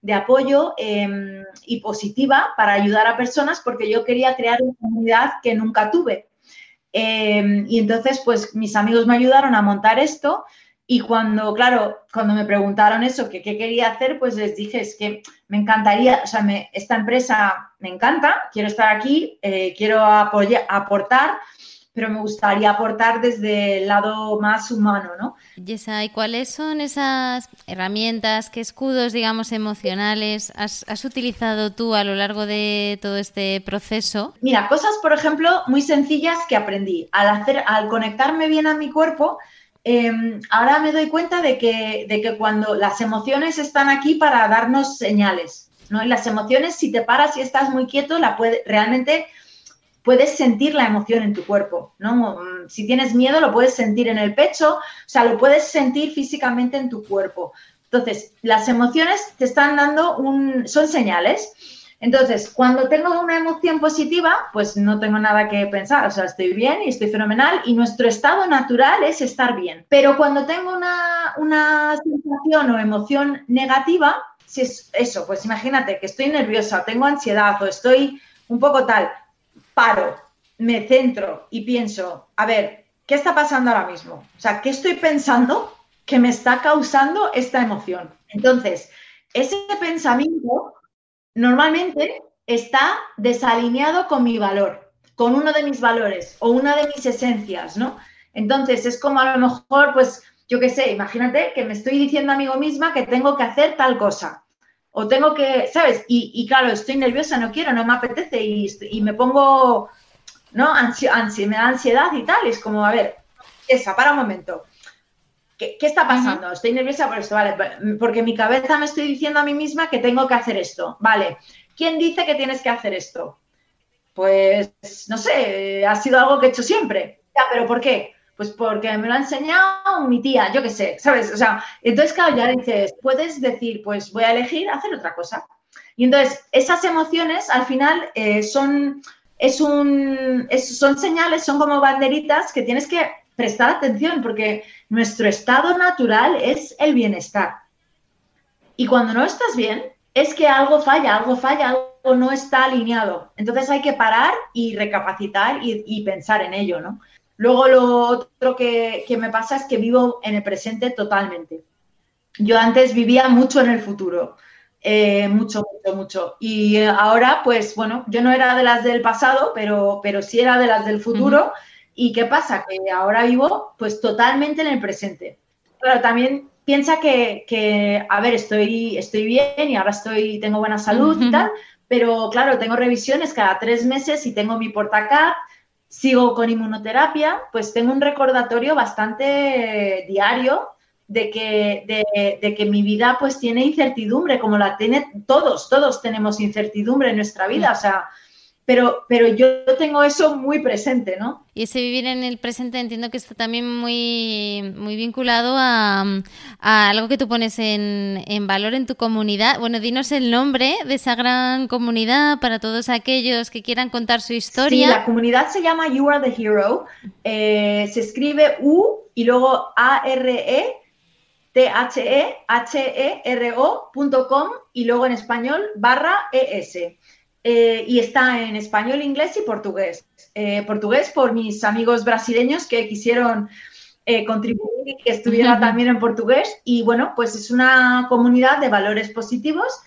de apoyo em, y positiva para ayudar a personas porque yo quería crear una comunidad que nunca tuve. Em, y entonces, pues mis amigos me ayudaron a montar esto y cuando, claro, cuando me preguntaron eso, que qué quería hacer, pues les dije, es que me encantaría, o sea, esta empresa me encanta, quiero estar aquí, eh, quiero apoyar, aportar pero me gustaría aportar desde el lado más humano, ¿no? Yesa, ¿y cuáles son esas herramientas, qué escudos, digamos, emocionales has, utilizado tú a lo largo de todo este proceso? Mira, cosas, por ejemplo, muy sencillas que aprendí. Al, hacer, al conectarme bien a mi cuerpo, em, ahora me doy cuenta de que, de que cuando las emociones están aquí para darnos señales, ¿no? Y las emociones, si te paras y estás muy quieto, la puede, realmente puedes sentir la emoción en tu cuerpo, ¿no? Mm, si tienes miedo, lo puedes sentir en el pecho, o sea, lo puedes sentir físicamente en tu cuerpo. Entonces, las emociones te están dando un, son señales. Entonces, cuando tengo una emoción positiva, pues no tengo nada que pensar, o sea, estoy bien y estoy fenomenal y nuestro estado natural es estar bien. Pero cuando tengo una, una sensación o emoción negativa, si es eso, pues imagínate que estoy nerviosa, tengo ansiedad o estoy un poco tal, paro, me centro y pienso, a ver, ¿qué está pasando ahora mismo? O sea, ¿qué estoy pensando que me está causando esta emoción? Entonces, ese pensamiento normalmente está desalineado con mi valor, con uno de mis valores o una de mis esencias, ¿no? Entonces, es como a lo mejor, pues, yo qué sé, imagínate que me estoy diciendo a mí misma que tengo que hacer tal cosa o tengo que, ¿sabes? Y, claro, estoy nerviosa, no quiero, no me apetece y, me pongo, ¿no? Ansi, me da ansiedad y tal. es como, a ver, esa, para un momento. ¿Qué, está pasando? Estoy nerviosa por esto, vale, porque mi cabeza me estoy diciendo a mí misma que tengo que hacer esto, vale. ¿Quién dice que tienes que hacer esto? Pues, no sé, ha sido algo que he hecho siempre. Ya, pero ¿por qué? Pues porque me lo ha enseñado mi tía, yo qué sé, ¿sabes? O sea, entonces, claro, ya dices, puedes decir, pues voy a elegir hacer otra cosa. Y entonces, esas emociones al final eh, son, es un, son señales, son como banderitas que tienes que prestar atención porque nuestro estado natural es el bienestar. Y cuando no estás bien, es que algo falla, algo falla, algo no está alineado. Entonces hay que parar y recapacitar y, pensar en ello, ¿no? Luego lo otro que, me pasa es que vivo en el presente totalmente. yo antes vivía mucho en el futuro. Eh, mucho, mucho, mucho. Y ahora, pues bueno, yo no era de las del pasado, pero, pero sí era de las del futuro. ¿Y qué pasa? Que ahora vivo pues totalmente en el presente. Pero también piensa que, a ver, estoy, estoy bien y ahora estoy, tengo buena salud y tal, pero claro, tengo revisiones cada tres meses y tengo mi portacat, sigo con inmunoterapia, pues tengo un recordatorio bastante diario de que, de, que mi vida pues tiene incertidumbre, como la tiene todos, todos tenemos incertidumbre en nuestra vida, o sea, pero, pero yo tengo eso muy presente, ¿no? Y ese vivir en el presente entiendo que está también muy, muy vinculado a, algo que tú pones en, en, valor en tu comunidad. Bueno, dinos el nombre de esa gran comunidad para todos aquellos que quieran contar su historia. Sí, la comunidad se llama You Are the Hero. Eh, se escribe U y luego A-R-E. T-H-E-H-E-R-O.com y luego en español barra ES. Eh, y está en español, inglés y portugués. Eh, portugués por mis amigos brasileños que quisieron eh, contribuir y que estuviera también en portugués. Y bueno, pues es una comunidad de valores positivos.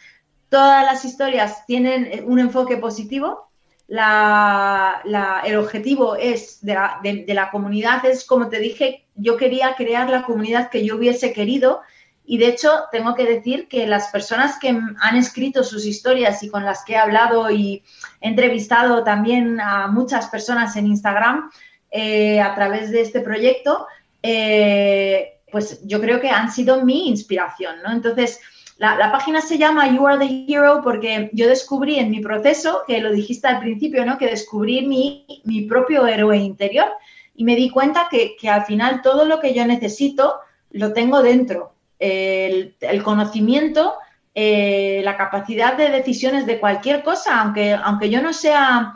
Todas las historias tienen un enfoque positivo. el objetivo es de la, de la comunidad es, como te dije, yo quería crear la comunidad que yo hubiese querido y de hecho, tengo que decir que las personas que han escrito sus historias y con las que he hablado y he entrevistado también a muchas personas en Instagram eh, a través de este proyecto, eh, pues yo creo que han sido mi inspiración, ¿no? Entonces, la, página se llama You Are the Hero porque yo descubrí en mi proceso, que lo dijiste al principio, ¿no? Que descubrí mi, mi propio héroe interior y me di cuenta que, que al final todo lo que yo necesito lo tengo dentro el, conocimiento, eh, la capacidad de decisiones de cualquier cosa, aunque, aunque yo no sea,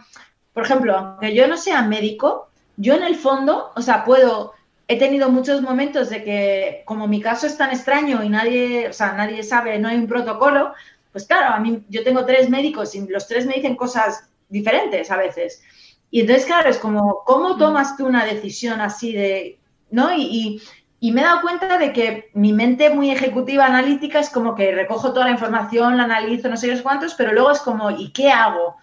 por ejemplo, aunque yo no sea médico, yo en el fondo, o sea, puedo, he tenido muchos momentos de que, como mi caso es tan extraño y nadie, o sea, nadie sabe, no hay un protocolo, pues claro, a mí yo tengo tres médicos y los tres me dicen cosas diferentes a veces. Y entonces, claro, es como, ¿cómo tomas tú una decisión así de, ¿no? y, y me he dado cuenta de que mi mente muy ejecutiva, analítica, es como que recojo toda la información, la analizo, no sé cuántos, pero luego es como, ¿y qué hago?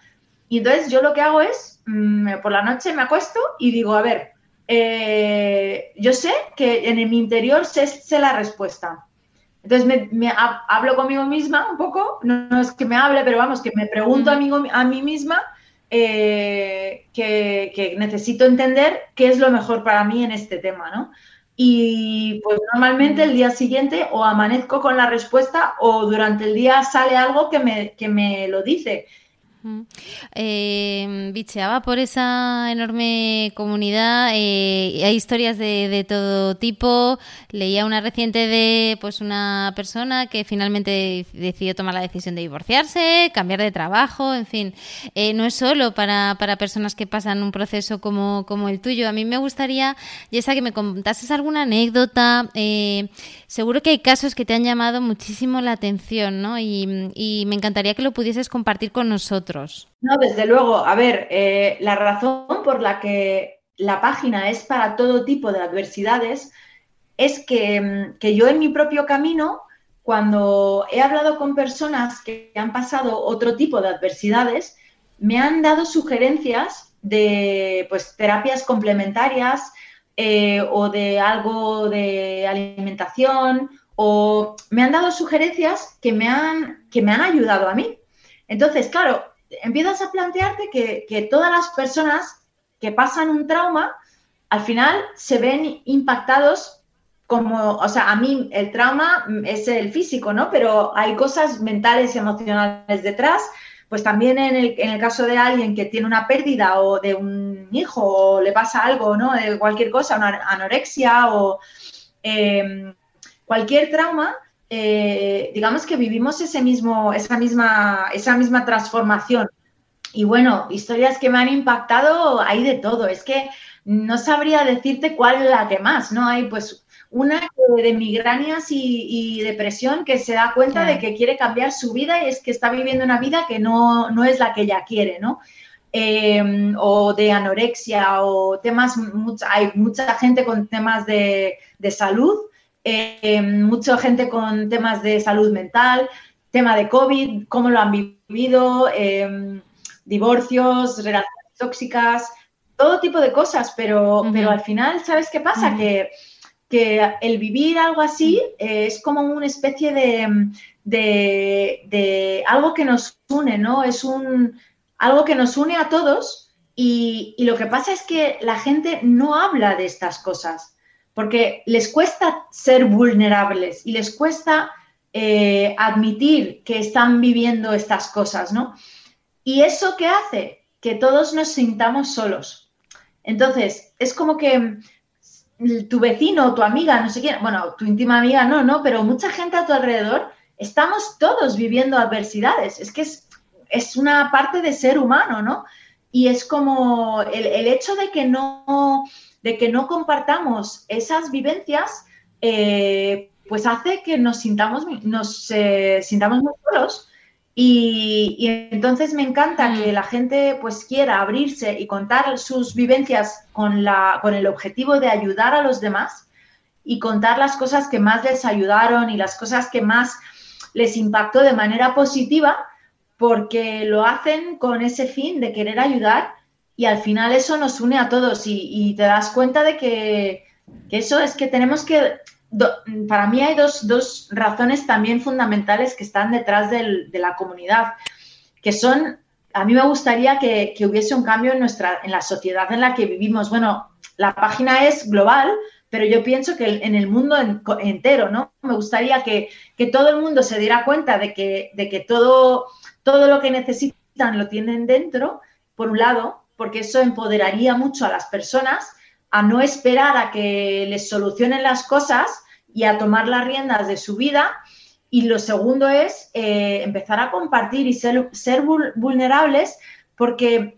Y entonces yo lo que hago es, mm, por la noche me acuesto y digo, a ver, eh, yo sé que en mi interior sé, la respuesta. Entonces me, hablo conmigo misma un poco, no, es que me hable, pero vamos, que me pregunto a, mí, a mí misma eh, que, que necesito entender qué es lo mejor para mí en este tema, ¿no? Y pues normalmente el día siguiente o amanezco con la respuesta o durante el día sale algo que me, que me lo dice. Eh, bicheaba por esa enorme comunidad, eh, hay historias de, todo tipo. Leía una reciente de pues una persona que finalmente decidió tomar la decisión de divorciarse, cambiar de trabajo, en fin. Eh, no es solo para, para, personas que pasan un proceso como, como el tuyo. A mí me gustaría, Jessa, que me contases alguna anécdota. Eh, seguro que hay casos que te han llamado muchísimo la atención, ¿no? Y me encantaría que lo pudieses compartir con nosotros. No, desde luego. A ver, eh, la razón por la que la página es para todo tipo de adversidades es que, mm, que yo en mi propio camino, cuando he hablado con personas que han pasado otro tipo de adversidades, me han dado sugerencias de pues, terapias complementarias eh, o de algo de alimentación o me han dado sugerencias que me han, que me han ayudado a mí. Entonces, claro, empiezas a plantearte que, todas las personas que pasan un trauma, al final se ven impactados como, o sea, a mí el trauma es el físico, ¿no? Pero hay cosas mentales y emocionales detrás. Pues también en el, caso de alguien que tiene una pérdida o de un hijo o le pasa algo, ¿no? Cualquier cosa, una anorexia o em, cualquier trauma, eh, digamos que vivimos ese mismo, esa, misma, esa misma transformación. Y bueno, historias que me han impactado, hay de todo. Es que no sabría decirte cuál es la que más, ¿no? Hay pues una de migrañas y, depresión que se da cuenta de que quiere cambiar su vida y es que está viviendo una vida que no, no es la que ella quiere, ¿no? Eh, o de anorexia o temas, hay mucha gente con temas de, de salud eh, mucha gente con temas de salud mental, tema de COVID, cómo lo han vivido, em, divorcios, relaciones tóxicas, todo tipo de cosas, pero, pero al final, ¿sabes qué pasa? que, que, el vivir algo así eh, es como una especie de, de, algo que nos une, ¿no? Es un, algo que nos une a todos y, y lo que pasa es que la gente no habla de estas cosas porque les cuesta ser vulnerables y les cuesta eh, admitir que están viviendo estas cosas, ¿no? Y eso qué hace que todos nos sintamos solos. Entonces, es como que tu vecino, tu amiga, no sé quién, bueno, tu íntima amiga no, no, pero mucha gente a tu alrededor, estamos todos viviendo adversidades. Es que es, es una parte de ser humano, ¿no? Y es como el, el hecho de que no de que no compartamos esas vivencias, eh, pues hace que nos sintamos, nos eh, sintamos muy solos. Y, entonces me encanta que mm. la gente pues quiera abrirse y contar sus vivencias con, la, con el objetivo de ayudar a los demás y contar las cosas que más les ayudaron y las cosas que más les impactó de manera positiva, porque lo hacen con ese fin de querer ayudar y al final eso nos une a todos y, te das cuenta de que, eso es que tenemos que, para mí hay dos, razones también fundamentales que están detrás de la comunidad, que son, a mí me gustaría que, hubiese un cambio en, nuestra, en la sociedad en la que vivimos. Bueno, la página es global, pero yo pienso que en el mundo entero, ¿no? Me gustaría que, todo el mundo se diera cuenta de que, de que todo, todo lo que necesitan lo tienen dentro, por un lado, porque eso empoderaría mucho a las personas a no esperar a que les solucionen las cosas y a tomar las riendas de su vida. Y lo segundo es eh, empezar a compartir y ser, vulnerables porque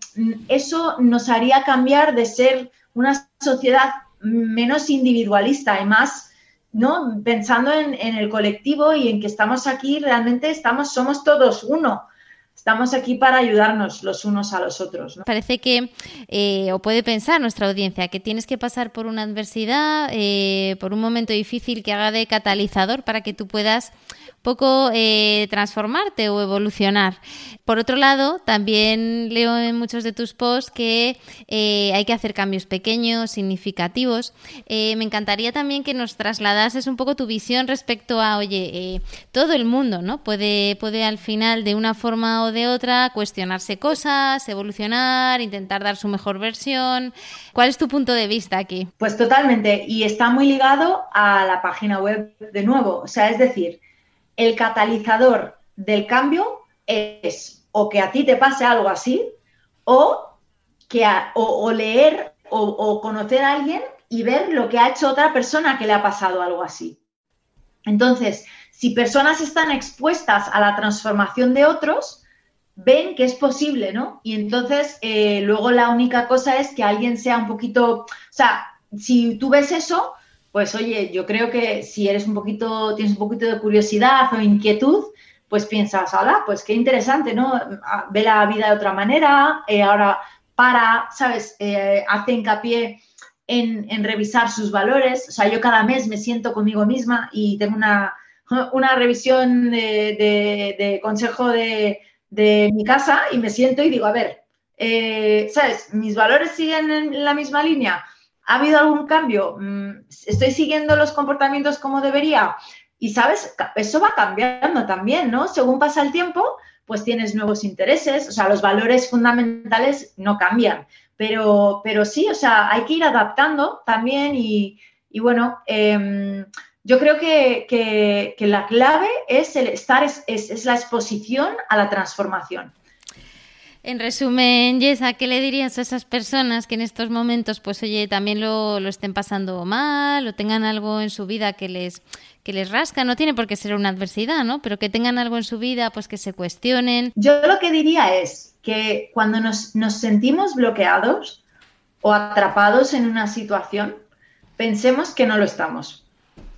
eso nos haría cambiar de ser una sociedad menos individualista y más ¿no? pensando en, en, el colectivo y en que estamos aquí, realmente estamos, somos todos uno estamos aquí para ayudarnos los unos a los otros. Parece que, eh, o puede pensar nuestra audiencia, que tienes que pasar por una adversidad, eh, por un momento difícil que haga de catalizador para que tú puedas poco eh, transformarte o evolucionar. Por otro lado, también leo en muchos de tus posts que eh, hay que hacer cambios pequeños, significativos. Eh, me encantaría también que nos trasladases un poco tu visión respecto a, oye, todo el mundo, ¿no? Puede, puede al final, de una forma o de otra, cuestionarse cosas, evolucionar, intentar dar su mejor versión. ¿Cuál es tu punto de vista aquí? Pues totalmente, y está muy ligado a la página web de nuevo. O sea, es decir, el catalizador del cambio es o que a ti te pase algo así o, que o, leer o, conocer a alguien y ver lo que ha hecho otra persona que le ha pasado algo así. Entonces, si personas están expuestas a la transformación de otros, ven que es posible, ¿no? Y entonces, eh, luego la única cosa es que alguien sea un poquito, o sea, si tú ves eso, pues oye, yo creo que si eres un poquito, tienes un poquito de curiosidad o inquietud, pues piensas, hola, pues qué interesante, ¿no? Ve la vida de otra manera, eh, ahora para, ¿sabes? Eh, hace hincapié en, revisar sus valores. O sea, yo cada mes me siento conmigo misma y tengo una, revisión de, consejo de, mi casa y me siento y digo, a ver, eh, ¿sabes? ¿Mis valores siguen en la misma línea? ¿Ha habido algún cambio? Mm, ¿Estoy siguiendo los comportamientos como debería? Y sabes, eso va cambiando también, ¿no? Según pasa el tiempo, pues tienes nuevos intereses, o sea, los valores fundamentales no cambian, pero, pero sí, o sea, hay que ir adaptando también y, bueno, em, yo creo que, la clave es el estar, es la exposición a la transformación. En resumen, Yesa, ¿qué le dirías a esas personas que en estos momentos, pues oye, también lo, estén pasando mal o tengan algo en su vida que les, que les rasca? No tiene por qué ser una adversidad, ¿no? Pero que tengan algo en su vida, pues que se cuestionen. Yo lo que diría es que cuando nos, nos sentimos bloqueados o atrapados en una situación, pensemos que no lo estamos.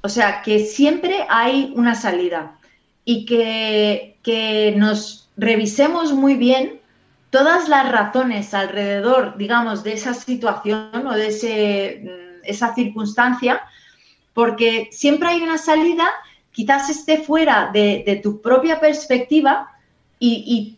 O sea, que siempre hay una salida y que, que nos revisemos muy bien todas las razones alrededor, digamos, de esa situación o de ese, mm, esa circunstancia porque siempre hay una salida, quizás esté fuera de, tu propia perspectiva y,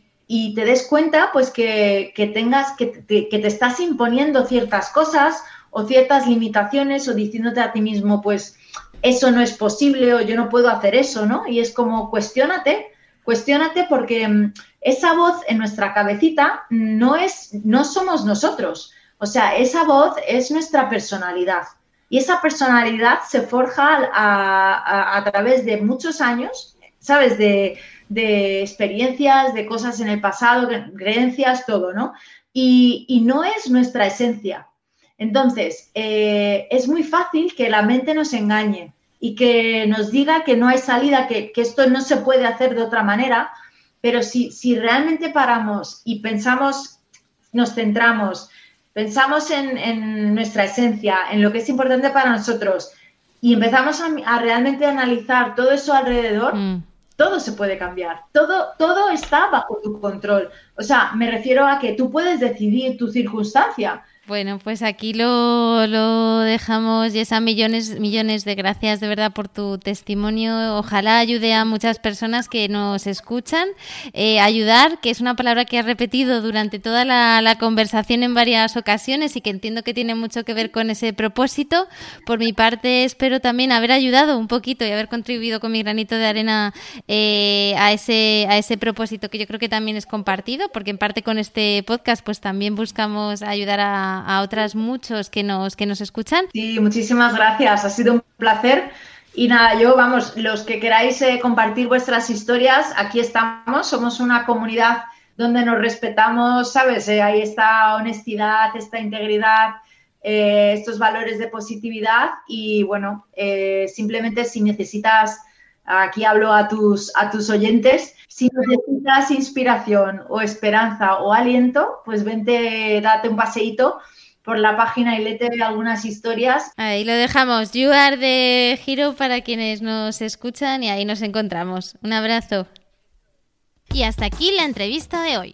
te des cuenta pues que, tengas, que te, estás imponiendo ciertas cosas o ciertas limitaciones o diciéndote a ti mismo pues eso no es posible o yo no puedo hacer eso, ¿no? Y es como cuestiónate, cuestiónate porque mm, esa voz en nuestra cabecita no es, no somos nosotros. O sea, esa voz es nuestra personalidad. Y esa personalidad se forja a, través de muchos años, ¿sabes? De, experiencias, de cosas en el pasado, creencias, todo, ¿no? Y, no es nuestra esencia. Entonces, eh, es muy fácil que la mente nos engañe y que nos diga que no hay salida, que, esto no se puede hacer de otra manera, pero si, si realmente paramos y pensamos, nos centramos, pensamos en, nuestra esencia, en lo que es importante para nosotros y empezamos a, realmente analizar todo eso alrededor, mm. todo se puede cambiar, todo, todo está bajo tu control. O sea, me refiero a que tú puedes decidir tu circunstancia, bueno, pues aquí lo, lo dejamos, Yesa. Millones, millones de gracias de verdad por tu testimonio. Ojalá ayude a muchas personas que nos escuchan. Eh, ayudar, que es una palabra que has repetido durante toda la, conversación en varias ocasiones y que entiendo que tiene mucho que ver con ese propósito. Por mi parte, espero también haber ayudado un poquito y haber contribuido con mi granito de arena eh, a, ese, a ese propósito que yo creo que también es compartido, porque en parte con este podcast pues también buscamos ayudar a a, otras muchos que nos, que nos escuchan. Sí, muchísimas gracias. Ha sido un placer. Y nada, yo, vamos, los que queráis eh, compartir vuestras historias, aquí estamos. Somos una comunidad donde nos respetamos, ¿sabes? Eh, ahí está honestidad, esta integridad, eh, estos valores de positividad. Y bueno, simplemente si necesitas, aquí hablo a tus, a tus oyentes, si necesitas inspiración o esperanza o aliento, pues vente, date un paseíto por la página y léete algunas historias. Ahí lo dejamos. You are the hero para quienes nos escuchan y ahí nos encontramos. Un abrazo. Y hasta aquí la entrevista de hoy.